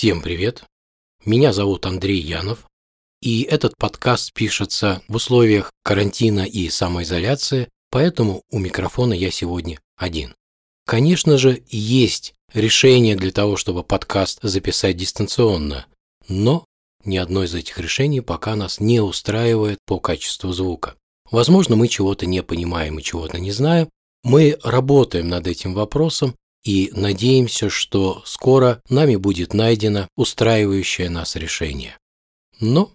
Всем привет! Меня зовут Андрей Янов, и этот подкаст пишется в условиях карантина и самоизоляции, поэтому у микрофона я сегодня один. Конечно же, есть решение для того, чтобы подкаст записать дистанционно, но ни одно из этих решений пока нас не устраивает по качеству звука. Возможно, мы чего-то не понимаем и чего-то не знаем. Мы работаем над этим вопросом и надеемся, что скоро нами будет найдено устраивающее нас решение. Но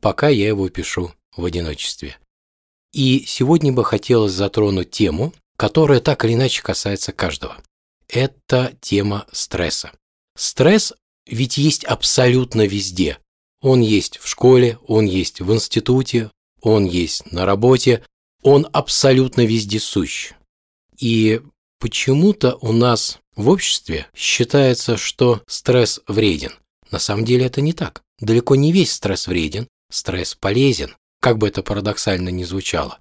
пока я его пишу в одиночестве. И сегодня бы хотелось затронуть тему, которая так или иначе касается каждого. Это тема стресса. Стресс ведь есть абсолютно везде. Он есть в школе, он есть в институте, он есть на работе, он абсолютно вездесущ. И почему-то у нас в обществе считается, что стресс вреден. На самом деле это не так. Далеко не весь стресс вреден, стресс полезен, как бы это парадоксально ни звучало.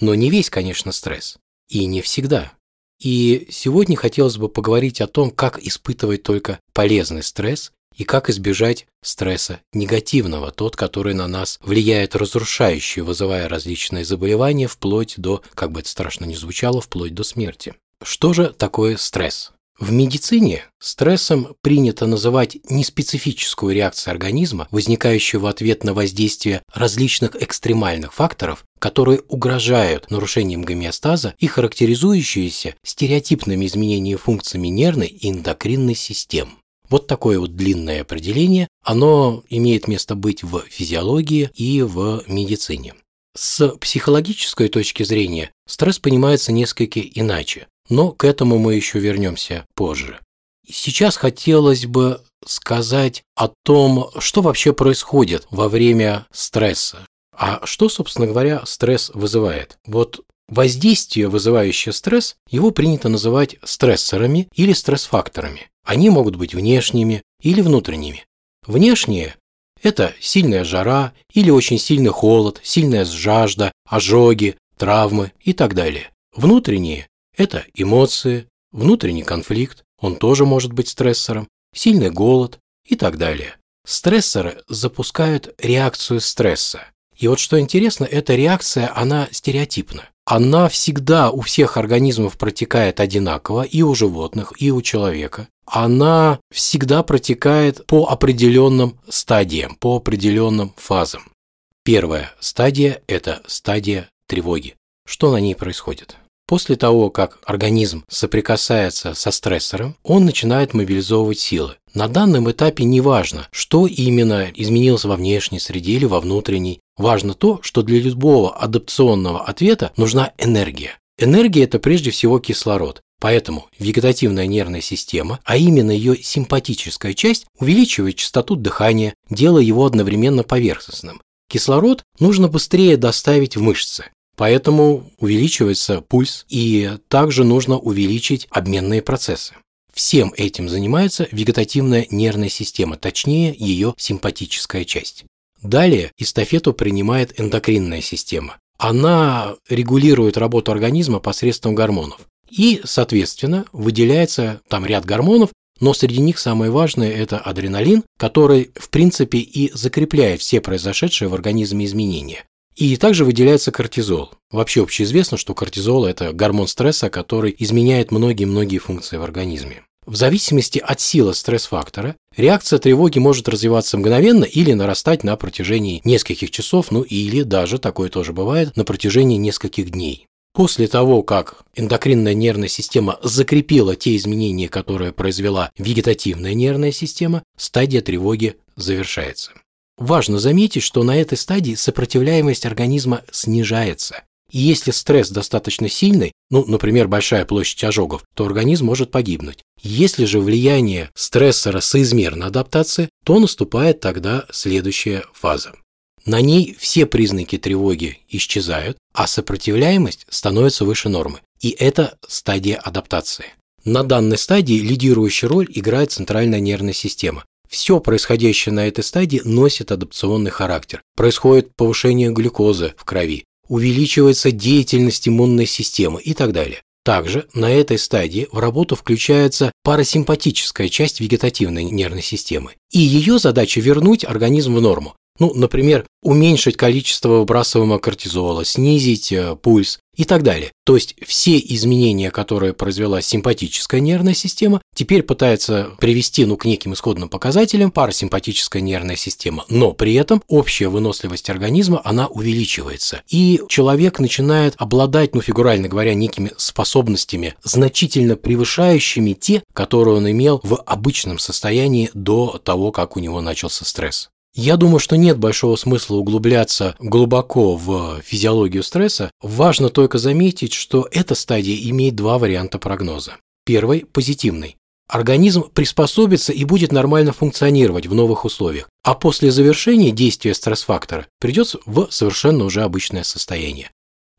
Но не весь, конечно, стресс. И не всегда. И сегодня хотелось бы поговорить о том, как испытывать только полезный стресс и как избежать стресса негативного, тот, который на нас влияет разрушающе, вызывая различные заболевания, вплоть до, как бы это страшно ни звучало, вплоть до смерти. Что же такое стресс? В медицине стрессом принято называть неспецифическую реакцию организма, возникающую в ответ на воздействие различных экстремальных факторов, которые угрожают нарушением гомеостаза и характеризующиеся стереотипными изменениями функциями нервной и эндокринной систем. Вот такое вот длинное определение, оно имеет место быть в физиологии и в медицине. С психологической точки зрения стресс понимается несколько иначе, но к этому мы еще вернемся позже. Сейчас хотелось бы сказать о том, что вообще происходит во время стресса. А что, собственно говоря, стресс вызывает? Вот воздействие, вызывающее стресс, его принято называть стрессорами или стресс-факторами. Они могут быть внешними или внутренними. Внешние – это сильная жара или очень сильный холод, сильная жажда, ожоги, травмы и так далее. Внутренние – это эмоции, внутренний конфликт, он тоже может быть стрессором, сильный голод и так далее. Стрессоры запускают реакцию стресса. И вот что интересно, эта реакция, она стереотипна. Она всегда у всех организмов протекает одинаково, и у животных, и у человека она всегда протекает по определенным стадиям, по определенным фазам. Первая стадия – это стадия тревоги. Что на ней происходит? После того, как организм соприкасается со стрессором, он начинает мобилизовывать силы. На данном этапе не важно, что именно изменилось во внешней среде или во внутренней. Важно то, что для любого адапционного ответа нужна энергия. Энергия – это прежде всего кислород. Поэтому вегетативная нервная система, а именно ее симпатическая часть, увеличивает частоту дыхания, делая его одновременно поверхностным. Кислород нужно быстрее доставить в мышцы, поэтому увеличивается пульс и также нужно увеличить обменные процессы. Всем этим занимается вегетативная нервная система, точнее ее симпатическая часть. Далее эстафету принимает эндокринная система. Она регулирует работу организма посредством гормонов. И, соответственно, выделяется там ряд гормонов, но среди них самое важное – это адреналин, который, в принципе, и закрепляет все произошедшие в организме изменения. И также выделяется кортизол. Вообще общеизвестно, что кортизол – это гормон стресса, который изменяет многие-многие функции в организме. В зависимости от силы стресс-фактора, реакция тревоги может развиваться мгновенно или нарастать на протяжении нескольких часов, ну или даже, такое тоже бывает, на протяжении нескольких дней. После того, как эндокринная нервная система закрепила те изменения, которые произвела вегетативная нервная система, стадия тревоги завершается. Важно заметить, что на этой стадии сопротивляемость организма снижается. И если стресс достаточно сильный, ну, например, большая площадь ожогов, то организм может погибнуть. Если же влияние стрессора соизмерно адаптации, то наступает тогда следующая фаза. На ней все признаки тревоги исчезают, а сопротивляемость становится выше нормы. И это стадия адаптации. На данной стадии лидирующую роль играет центральная нервная система. Все происходящее на этой стадии носит адапционный характер. Происходит повышение глюкозы в крови, увеличивается деятельность иммунной системы и так далее. Также на этой стадии в работу включается парасимпатическая часть вегетативной нервной системы. И ее задача вернуть организм в норму. Ну, например, уменьшить количество выбрасываемого кортизола, снизить э, пульс и так далее. То есть все изменения, которые произвела симпатическая нервная система, теперь пытается привести ну, к неким исходным показателям парасимпатическая нервная система. Но при этом общая выносливость организма, она увеличивается. И человек начинает обладать, ну, фигурально говоря, некими способностями, значительно превышающими те, которые он имел в обычном состоянии до того, как у него начался стресс. Я думаю, что нет большого смысла углубляться глубоко в физиологию стресса. Важно только заметить, что эта стадия имеет два варианта прогноза. Первый – позитивный. Организм приспособится и будет нормально функционировать в новых условиях, а после завершения действия стресс-фактора придет в совершенно уже обычное состояние.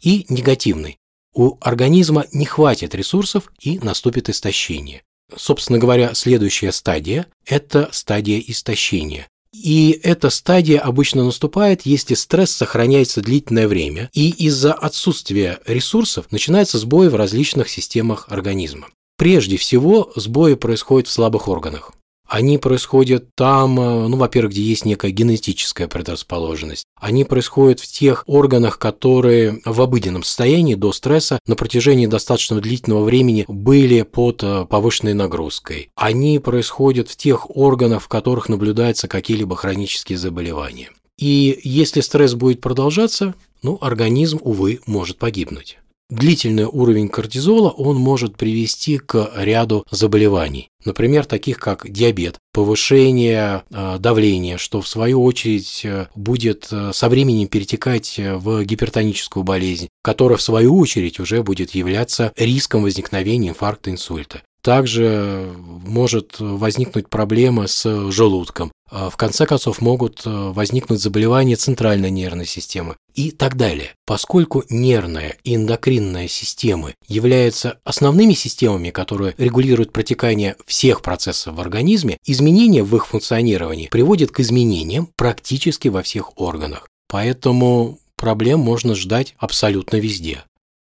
И негативный. У организма не хватит ресурсов и наступит истощение. Собственно говоря, следующая стадия – это стадия истощения. И эта стадия обычно наступает, если стресс сохраняется длительное время, и из-за отсутствия ресурсов начинается сбой в различных системах организма. Прежде всего, сбои происходят в слабых органах. Они происходят там, э, ну, во-первых, где есть некая генетическая предрасположенность. Они происходят в тех органах, которые в обыденном состоянии до стресса на протяжении достаточно длительного времени были под э, повышенной нагрузкой. Они происходят в тех органах, в которых наблюдаются какие-либо хронические заболевания. И если стресс будет продолжаться, ну, организм, увы, может погибнуть. Длительный уровень кортизола он может привести к ряду заболеваний, например, таких как диабет, повышение э, давления, что в свою очередь э, будет э, со временем перетекать в гипертоническую болезнь, которая в свою очередь уже будет являться риском возникновения инфаркта, инсульта. Также может возникнуть проблема с желудком. В конце концов, могут возникнуть заболевания центральной нервной системы и так далее. Поскольку нервная и эндокринная системы являются основными системами, которые регулируют протекание всех процессов в организме, изменения в их функционировании приводят к изменениям практически во всех органах. Поэтому проблем можно ждать абсолютно везде.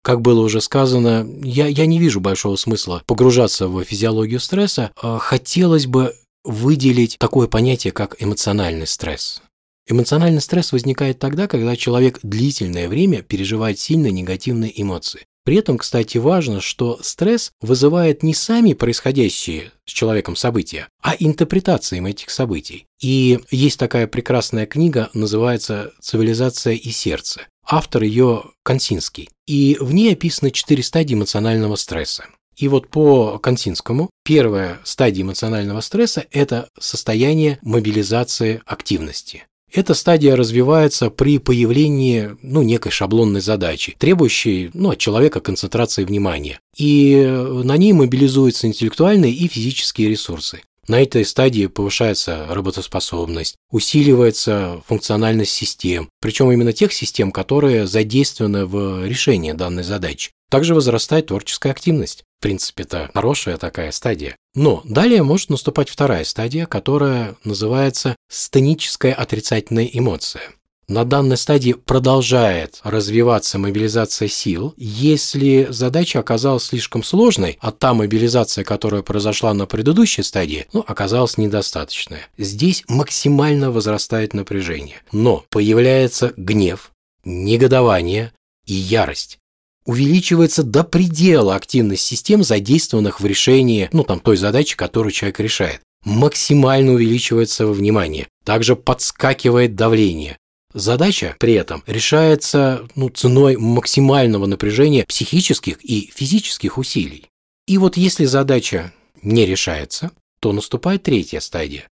Как было уже сказано, я, я не вижу большого смысла погружаться в физиологию стресса. А хотелось бы выделить такое понятие, как эмоциональный стресс. Эмоциональный стресс возникает тогда, когда человек длительное время переживает сильные негативные эмоции. При этом, кстати, важно, что стресс вызывает не сами происходящие с человеком события, а интерпретации этих событий. И есть такая прекрасная книга, называется «Цивилизация и сердце». Автор ее Консинский. И в ней описаны четыре стадии эмоционального стресса. И вот по Консинскому первая стадия эмоционального стресса – это состояние мобилизации активности. Эта стадия развивается при появлении ну, некой шаблонной задачи, требующей ну, от человека концентрации внимания. И на ней мобилизуются интеллектуальные и физические ресурсы. На этой стадии повышается работоспособность, усиливается функциональность систем, причем именно тех систем, которые задействованы в решении данной задачи. Также возрастает творческая активность. В принципе, это хорошая такая стадия. Но далее может наступать вторая стадия, которая называется стеническая отрицательная эмоция. На данной стадии продолжает развиваться мобилизация сил. Если задача оказалась слишком сложной, а та мобилизация, которая произошла на предыдущей стадии, ну, оказалась недостаточная. Здесь максимально возрастает напряжение. Но появляется гнев, негодование и ярость увеличивается до предела активность систем, задействованных в решении, ну, там, той задачи, которую человек решает. Максимально увеличивается внимание. Также подскакивает давление. Задача при этом решается ну, ценой максимального напряжения психических и физических усилий. И вот если задача не решается, то наступает третья стадия,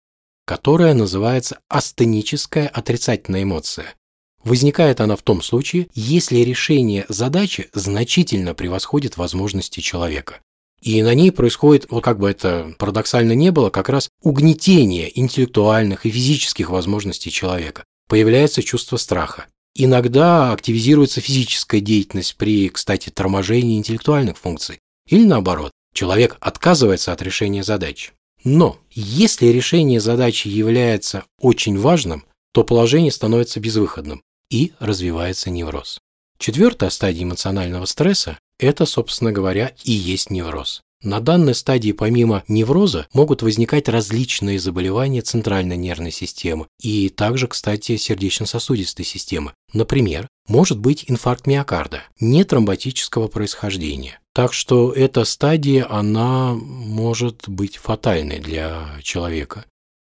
которая называется астеническая отрицательная эмоция. Возникает она в том случае, если решение задачи значительно превосходит возможности человека. И на ней происходит, вот как бы это парадоксально не было, как раз угнетение интеллектуальных и физических возможностей человека. Появляется чувство страха. Иногда активизируется физическая деятельность при, кстати, торможении интеллектуальных функций. Или наоборот, человек отказывается от решения задач. Но если решение задачи является очень важным, то положение становится безвыходным и развивается невроз. Четвертая стадия эмоционального стресса это, собственно говоря, и есть невроз. На данной стадии помимо невроза могут возникать различные заболевания центральной нервной системы и также, кстати, сердечно-сосудистой системы. Например, может быть инфаркт миокарда, не тромботического происхождения. Так что эта стадия, она может быть фатальной для человека.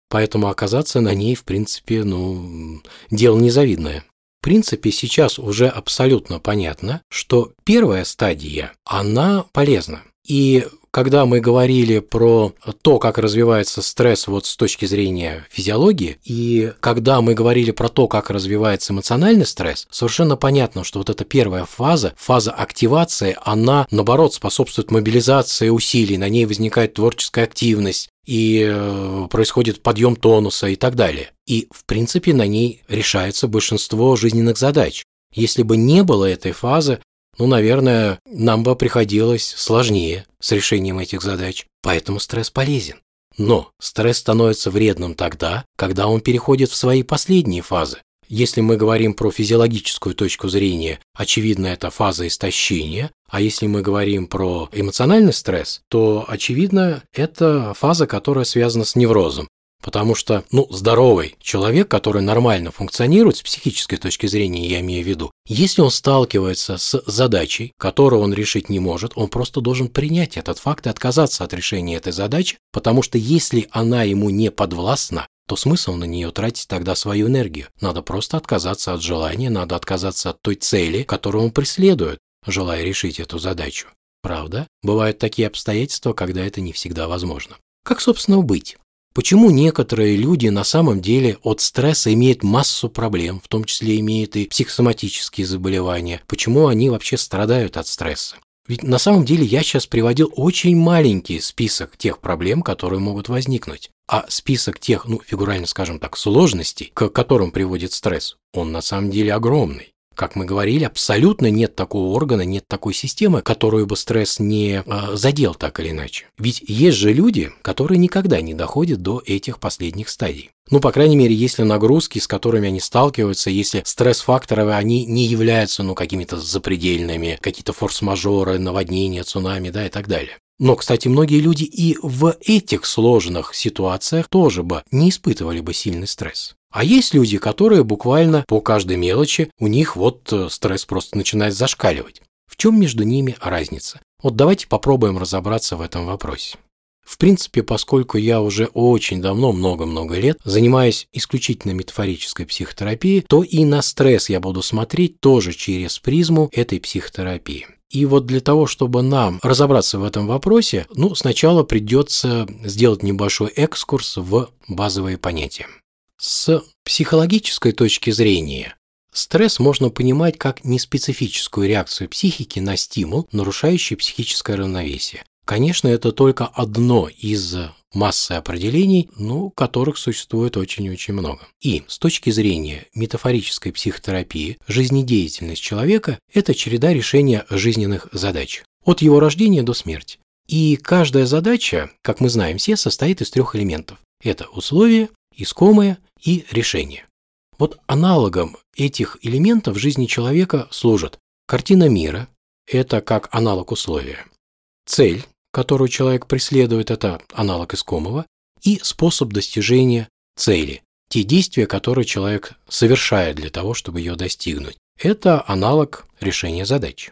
Поэтому оказаться на ней, в принципе, ну, дело незавидное. В принципе, сейчас уже абсолютно понятно, что первая стадия, она полезна. И когда мы говорили про то, как развивается стресс вот с точки зрения физиологии, и когда мы говорили про то, как развивается эмоциональный стресс, совершенно понятно, что вот эта первая фаза, фаза активации, она, наоборот, способствует мобилизации усилий, на ней возникает творческая активность, и э, происходит подъем тонуса и так далее. И, в принципе, на ней решается большинство жизненных задач. Если бы не было этой фазы, ну, наверное, нам бы приходилось сложнее с решением этих задач. Поэтому стресс полезен. Но стресс становится вредным тогда, когда он переходит в свои последние фазы. Если мы говорим про физиологическую точку зрения, очевидно, это фаза истощения, а если мы говорим про эмоциональный стресс, то, очевидно, это фаза, которая связана с неврозом. Потому что, ну, здоровый человек, который нормально функционирует с психической точки зрения, я имею в виду, если он сталкивается с задачей, которую он решить не может, он просто должен принять этот факт и отказаться от решения этой задачи, потому что если она ему не подвластна, то смысл на нее тратить тогда свою энергию. Надо просто отказаться от желания, надо отказаться от той цели, которую он преследует, желая решить эту задачу. Правда, бывают такие обстоятельства, когда это не всегда возможно. Как, собственно, быть? Почему некоторые люди на самом деле от стресса имеют массу проблем, в том числе имеют и психосоматические заболевания? Почему они вообще страдают от стресса? Ведь на самом деле я сейчас приводил очень маленький список тех проблем, которые могут возникнуть. А список тех, ну, фигурально скажем так, сложностей, к которым приводит стресс, он на самом деле огромный. Как мы говорили, абсолютно нет такого органа, нет такой системы, которую бы стресс не э, задел так или иначе. Ведь есть же люди, которые никогда не доходят до этих последних стадий. Ну, по крайней мере, если нагрузки, с которыми они сталкиваются, если стресс-факторы, они не являются, ну, какими-то запредельными, какие-то форс-мажоры, наводнения, цунами, да, и так далее. Но, кстати, многие люди и в этих сложных ситуациях тоже бы не испытывали бы сильный стресс. А есть люди, которые буквально по каждой мелочи, у них вот э, стресс просто начинает зашкаливать. В чем между ними разница? Вот давайте попробуем разобраться в этом вопросе. В принципе, поскольку я уже очень давно, много-много лет, занимаюсь исключительно метафорической психотерапией, то и на стресс я буду смотреть тоже через призму этой психотерапии. И вот для того, чтобы нам разобраться в этом вопросе, ну, сначала придется сделать небольшой экскурс в базовые понятия. С психологической точки зрения стресс можно понимать как неспецифическую реакцию психики на стимул, нарушающий психическое равновесие. Конечно, это только одно из массы определений, ну, которых существует очень-очень много. И с точки зрения метафорической психотерапии, жизнедеятельность человека – это череда решения жизненных задач. От его рождения до смерти. И каждая задача, как мы знаем все, состоит из трех элементов. Это условия, искомое и решение. Вот аналогом этих элементов жизни человека служат картина мира, это как аналог условия, цель, которую человек преследует, это аналог искомого, и способ достижения цели, те действия, которые человек совершает для того, чтобы ее достигнуть. Это аналог решения задач.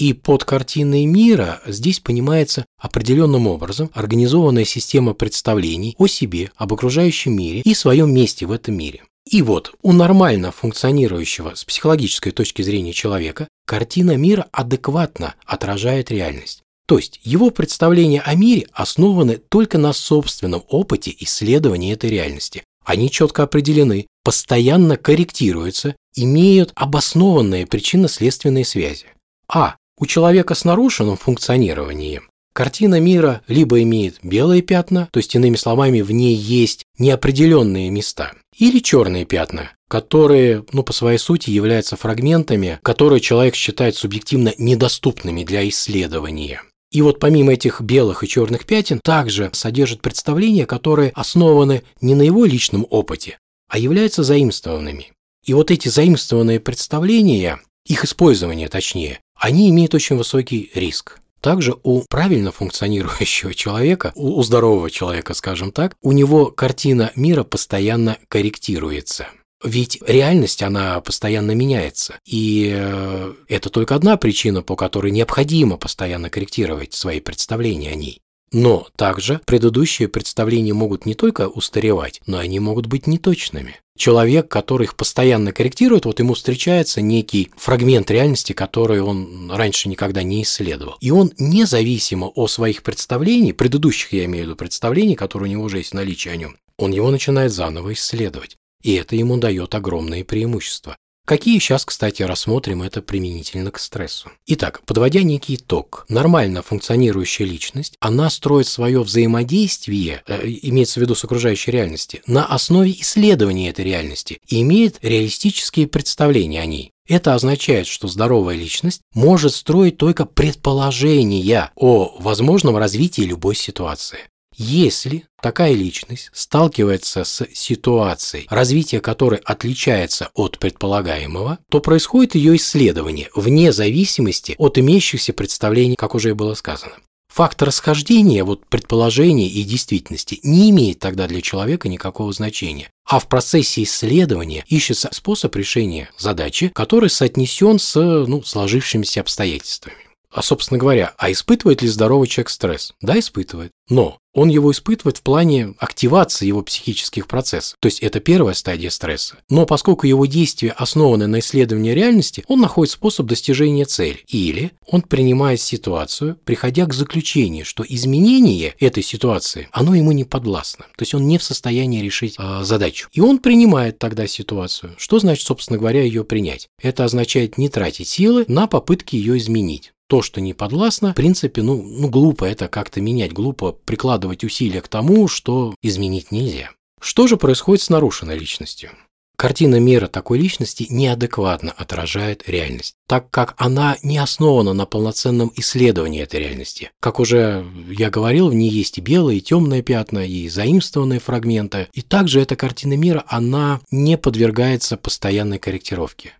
И под картиной мира здесь понимается определенным образом организованная система представлений о себе, об окружающем мире и своем месте в этом мире. И вот у нормально функционирующего с психологической точки зрения человека картина мира адекватно отражает реальность. То есть его представления о мире основаны только на собственном опыте исследования этой реальности. Они четко определены, постоянно корректируются, имеют обоснованные причинно-следственные связи. А. У человека с нарушенным функционированием картина мира либо имеет белые пятна, то есть иными словами в ней есть неопределенные места, или черные пятна, которые, ну, по своей сути являются фрагментами, которые человек считает субъективно недоступными для исследования. И вот помимо этих белых и черных пятен, также содержит представления, которые основаны не на его личном опыте, а являются заимствованными. И вот эти заимствованные представления, их использование точнее, они имеют очень высокий риск. Также у правильно функционирующего человека, у здорового человека, скажем так, у него картина мира постоянно корректируется. Ведь реальность, она постоянно меняется. И э, это только одна причина, по которой необходимо постоянно корректировать свои представления о ней. Но также предыдущие представления могут не только устаревать, но они могут быть неточными. Человек, который их постоянно корректирует, вот ему встречается некий фрагмент реальности, который он раньше никогда не исследовал. И он независимо о своих представлениях, предыдущих, я имею в виду, представлений, которые у него уже есть наличие о нем, он его начинает заново исследовать. И это ему дает огромные преимущества. Какие сейчас, кстати, рассмотрим это применительно к стрессу. Итак, подводя некий итог, нормально функционирующая личность, она строит свое взаимодействие, э, имеется в виду с окружающей реальности, на основе исследования этой реальности и имеет реалистические представления о ней. Это означает, что здоровая личность может строить только предположения о возможном развитии любой ситуации. Если такая личность сталкивается с ситуацией, развитие которой отличается от предполагаемого, то происходит ее исследование вне зависимости от имеющихся представлений, как уже и было сказано. Факт расхождения вот предположения и действительности не имеет тогда для человека никакого значения, а в процессе исследования ищется способ решения задачи, который соотнесен с ну, сложившимися обстоятельствами. А, собственно говоря, а испытывает ли здоровый человек стресс? Да, испытывает. Но он его испытывает в плане активации его психических процессов. То есть это первая стадия стресса. Но поскольку его действия основаны на исследовании реальности, он находит способ достижения цели. Или он принимает ситуацию, приходя к заключению, что изменение этой ситуации, оно ему не подвластно. То есть он не в состоянии решить э, задачу. И он принимает тогда ситуацию. Что значит, собственно говоря, ее принять? Это означает не тратить силы на попытки ее изменить то, что не подвластно, в принципе, ну, ну глупо это как-то менять, глупо прикладывать усилия к тому, что изменить нельзя. Что же происходит с нарушенной личностью? Картина мира такой личности неадекватно отражает реальность, так как она не основана на полноценном исследовании этой реальности. Как уже я говорил, в ней есть и белые, и темные пятна, и заимствованные фрагменты. И также эта картина мира, она не подвергается постоянной корректировке.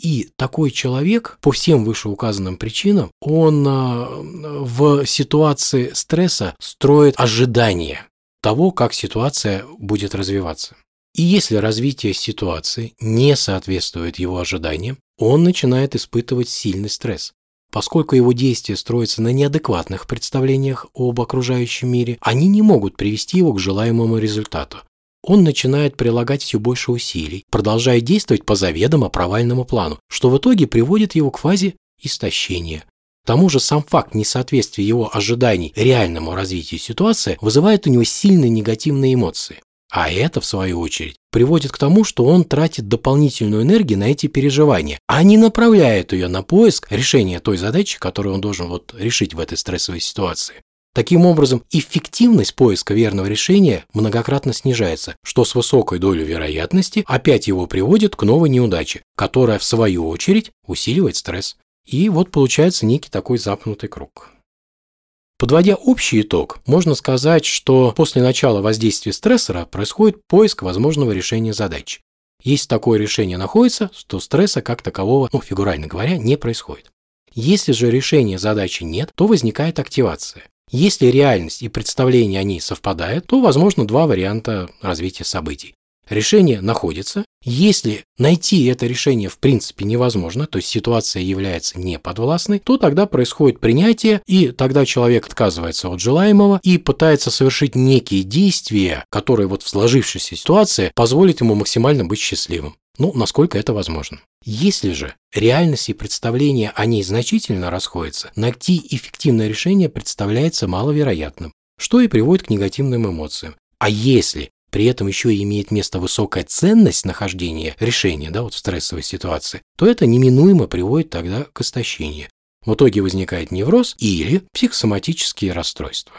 И такой человек, по всем вышеуказанным причинам, он а, в ситуации стресса строит ожидания того, как ситуация будет развиваться. И если развитие ситуации не соответствует его ожиданиям, он начинает испытывать сильный стресс. Поскольку его действия строятся на неадекватных представлениях об окружающем мире, они не могут привести его к желаемому результату он начинает прилагать все больше усилий, продолжая действовать по заведомо провальному плану, что в итоге приводит его к фазе истощения. К тому же сам факт несоответствия его ожиданий реальному развитию ситуации вызывает у него сильные негативные эмоции. А это, в свою очередь, приводит к тому, что он тратит дополнительную энергию на эти переживания, а не направляет ее на поиск решения той задачи, которую он должен вот решить в этой стрессовой ситуации. Таким образом, эффективность поиска верного решения многократно снижается, что с высокой долей вероятности опять его приводит к новой неудаче, которая в свою очередь усиливает стресс. И вот получается некий такой запнутый круг. Подводя общий итог, можно сказать, что после начала воздействия стрессора происходит поиск возможного решения задачи. Если такое решение находится, то стресса как такового, ну, фигурально говоря, не происходит. Если же решения задачи нет, то возникает активация. Если реальность и представление о ней совпадают, то возможно два варианта развития событий. Решение находится. Если найти это решение в принципе невозможно, то есть ситуация является неподвластной, то тогда происходит принятие, и тогда человек отказывается от желаемого и пытается совершить некие действия, которые вот в сложившейся ситуации позволят ему максимально быть счастливым. Ну, насколько это возможно. Если же реальность и представление о ней значительно расходятся, найти эффективное решение представляется маловероятным, что и приводит к негативным эмоциям. А если при этом еще и имеет место высокая ценность нахождения решения да, вот в стрессовой ситуации, то это неминуемо приводит тогда к истощению. В итоге возникает невроз или психосоматические расстройства.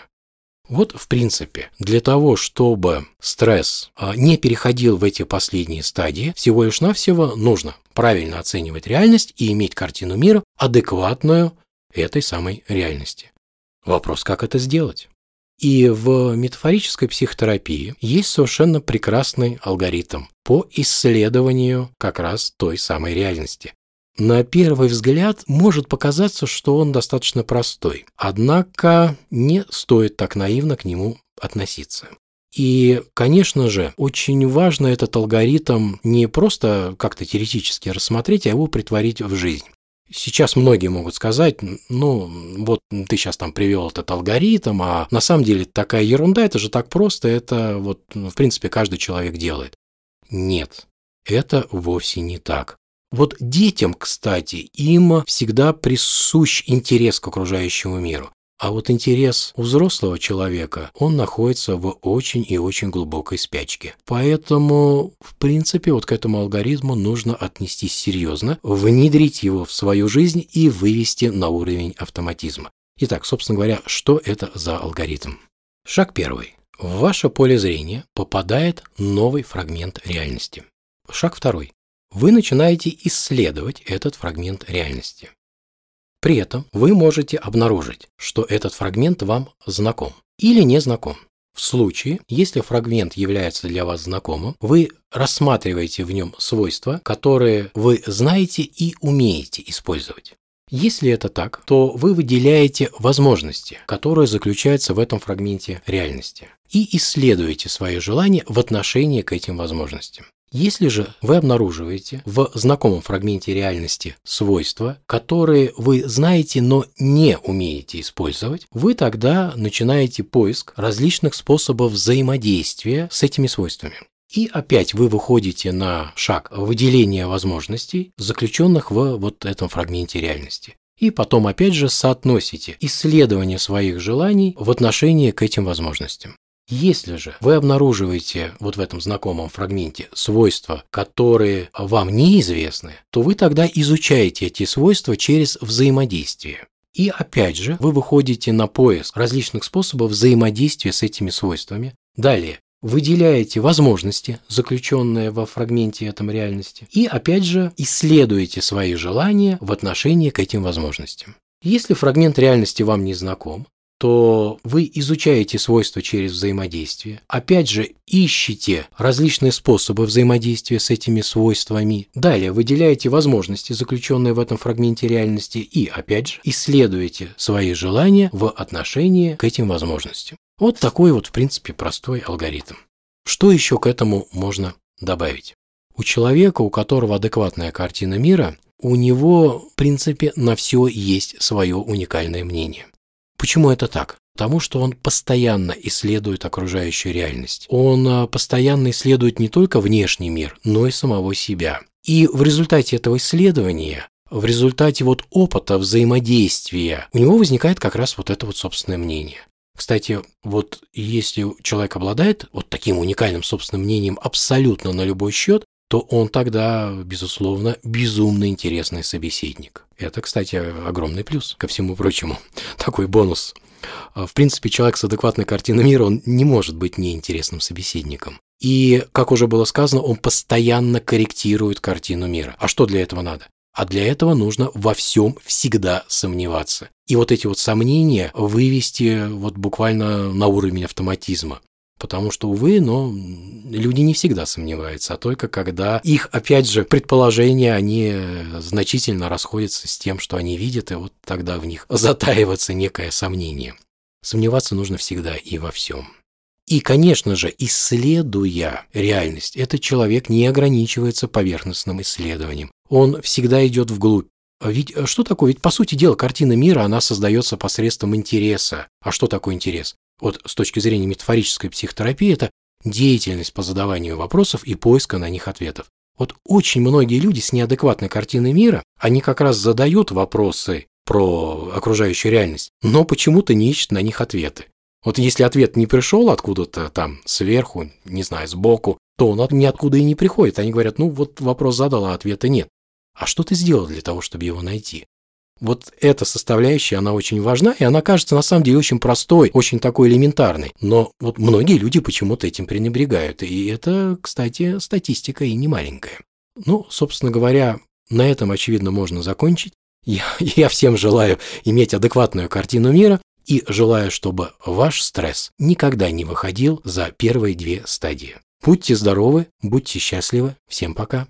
Вот, в принципе, для того, чтобы стресс а, не переходил в эти последние стадии, всего лишь навсего нужно правильно оценивать реальность и иметь картину мира, адекватную этой самой реальности. Вопрос, как это сделать? И в метафорической психотерапии есть совершенно прекрасный алгоритм по исследованию как раз той самой реальности. На первый взгляд может показаться, что он достаточно простой. Однако не стоит так наивно к нему относиться. И, конечно же, очень важно этот алгоритм не просто как-то теоретически рассмотреть, а его притворить в жизнь. Сейчас многие могут сказать, ну, вот ты сейчас там привел этот алгоритм, а на самом деле такая ерунда, это же так просто, это вот, в принципе, каждый человек делает. Нет, это вовсе не так. Вот детям, кстати, им всегда присущ интерес к окружающему миру. А вот интерес у взрослого человека, он находится в очень и очень глубокой спячке. Поэтому, в принципе, вот к этому алгоритму нужно отнестись серьезно, внедрить его в свою жизнь и вывести на уровень автоматизма. Итак, собственно говоря, что это за алгоритм? Шаг первый. В ваше поле зрения попадает новый фрагмент реальности. Шаг второй. Вы начинаете исследовать этот фрагмент реальности. При этом вы можете обнаружить, что этот фрагмент вам знаком или не знаком. В случае, если фрагмент является для вас знакомым, вы рассматриваете в нем свойства, которые вы знаете и умеете использовать. Если это так, то вы выделяете возможности, которые заключаются в этом фрагменте реальности, и исследуете свои желания в отношении к этим возможностям. Если же вы обнаруживаете в знакомом фрагменте реальности свойства, которые вы знаете, но не умеете использовать, вы тогда начинаете поиск различных способов взаимодействия с этими свойствами. И опять вы выходите на шаг выделения возможностей, заключенных в вот этом фрагменте реальности. И потом опять же соотносите исследование своих желаний в отношении к этим возможностям. Если же вы обнаруживаете вот в этом знакомом фрагменте свойства, которые вам неизвестны, то вы тогда изучаете эти свойства через взаимодействие. И опять же, вы выходите на поиск различных способов взаимодействия с этими свойствами. Далее, выделяете возможности, заключенные во фрагменте этом реальности, и опять же исследуете свои желания в отношении к этим возможностям. Если фрагмент реальности вам не знаком, то вы изучаете свойства через взаимодействие. Опять же, ищете различные способы взаимодействия с этими свойствами. Далее выделяете возможности, заключенные в этом фрагменте реальности, и, опять же, исследуете свои желания в отношении к этим возможностям. Вот такой вот, в принципе, простой алгоритм. Что еще к этому можно добавить? У человека, у которого адекватная картина мира, у него, в принципе, на все есть свое уникальное мнение. Почему это так? Потому что он постоянно исследует окружающую реальность. Он а, постоянно исследует не только внешний мир, но и самого себя. И в результате этого исследования, в результате вот опыта взаимодействия, у него возникает как раз вот это вот собственное мнение. Кстати, вот если человек обладает вот таким уникальным собственным мнением абсолютно на любой счет, то он тогда, безусловно, безумно интересный собеседник. Это, кстати, огромный плюс ко всему прочему. Такой бонус. А, в принципе, человек с адекватной картиной мира, он не может быть неинтересным собеседником. И, как уже было сказано, он постоянно корректирует картину мира. А что для этого надо? А для этого нужно во всем всегда сомневаться. И вот эти вот сомнения вывести вот буквально на уровень автоматизма. Потому что, увы, но люди не всегда сомневаются, а только когда их, опять же, предположения, они значительно расходятся с тем, что они видят, и вот тогда в них затаивается некое сомнение. Сомневаться нужно всегда и во всем. И, конечно же, исследуя реальность, этот человек не ограничивается поверхностным исследованием. Он всегда идет вглубь. Ведь что такое? Ведь, по сути дела, картина мира, она создается посредством интереса. А что такое интерес? Вот с точки зрения метафорической психотерапии это деятельность по задаванию вопросов и поиска на них ответов. Вот очень многие люди с неадекватной картиной мира, они как раз задают вопросы про окружающую реальность, но почему-то не ищут на них ответы. Вот если ответ не пришел откуда-то там сверху, не знаю, сбоку, то он ниоткуда и не приходит. Они говорят, ну вот вопрос задал, а ответа нет. А что ты сделал для того, чтобы его найти? Вот эта составляющая, она очень важна, и она кажется на самом деле очень простой, очень такой элементарной. Но вот многие люди почему-то этим пренебрегают. И это, кстати, статистика и не маленькая. Ну, собственно говоря, на этом, очевидно, можно закончить. Я, я всем желаю иметь адекватную картину мира и желаю, чтобы ваш стресс никогда не выходил за первые две стадии. Будьте здоровы, будьте счастливы. Всем пока.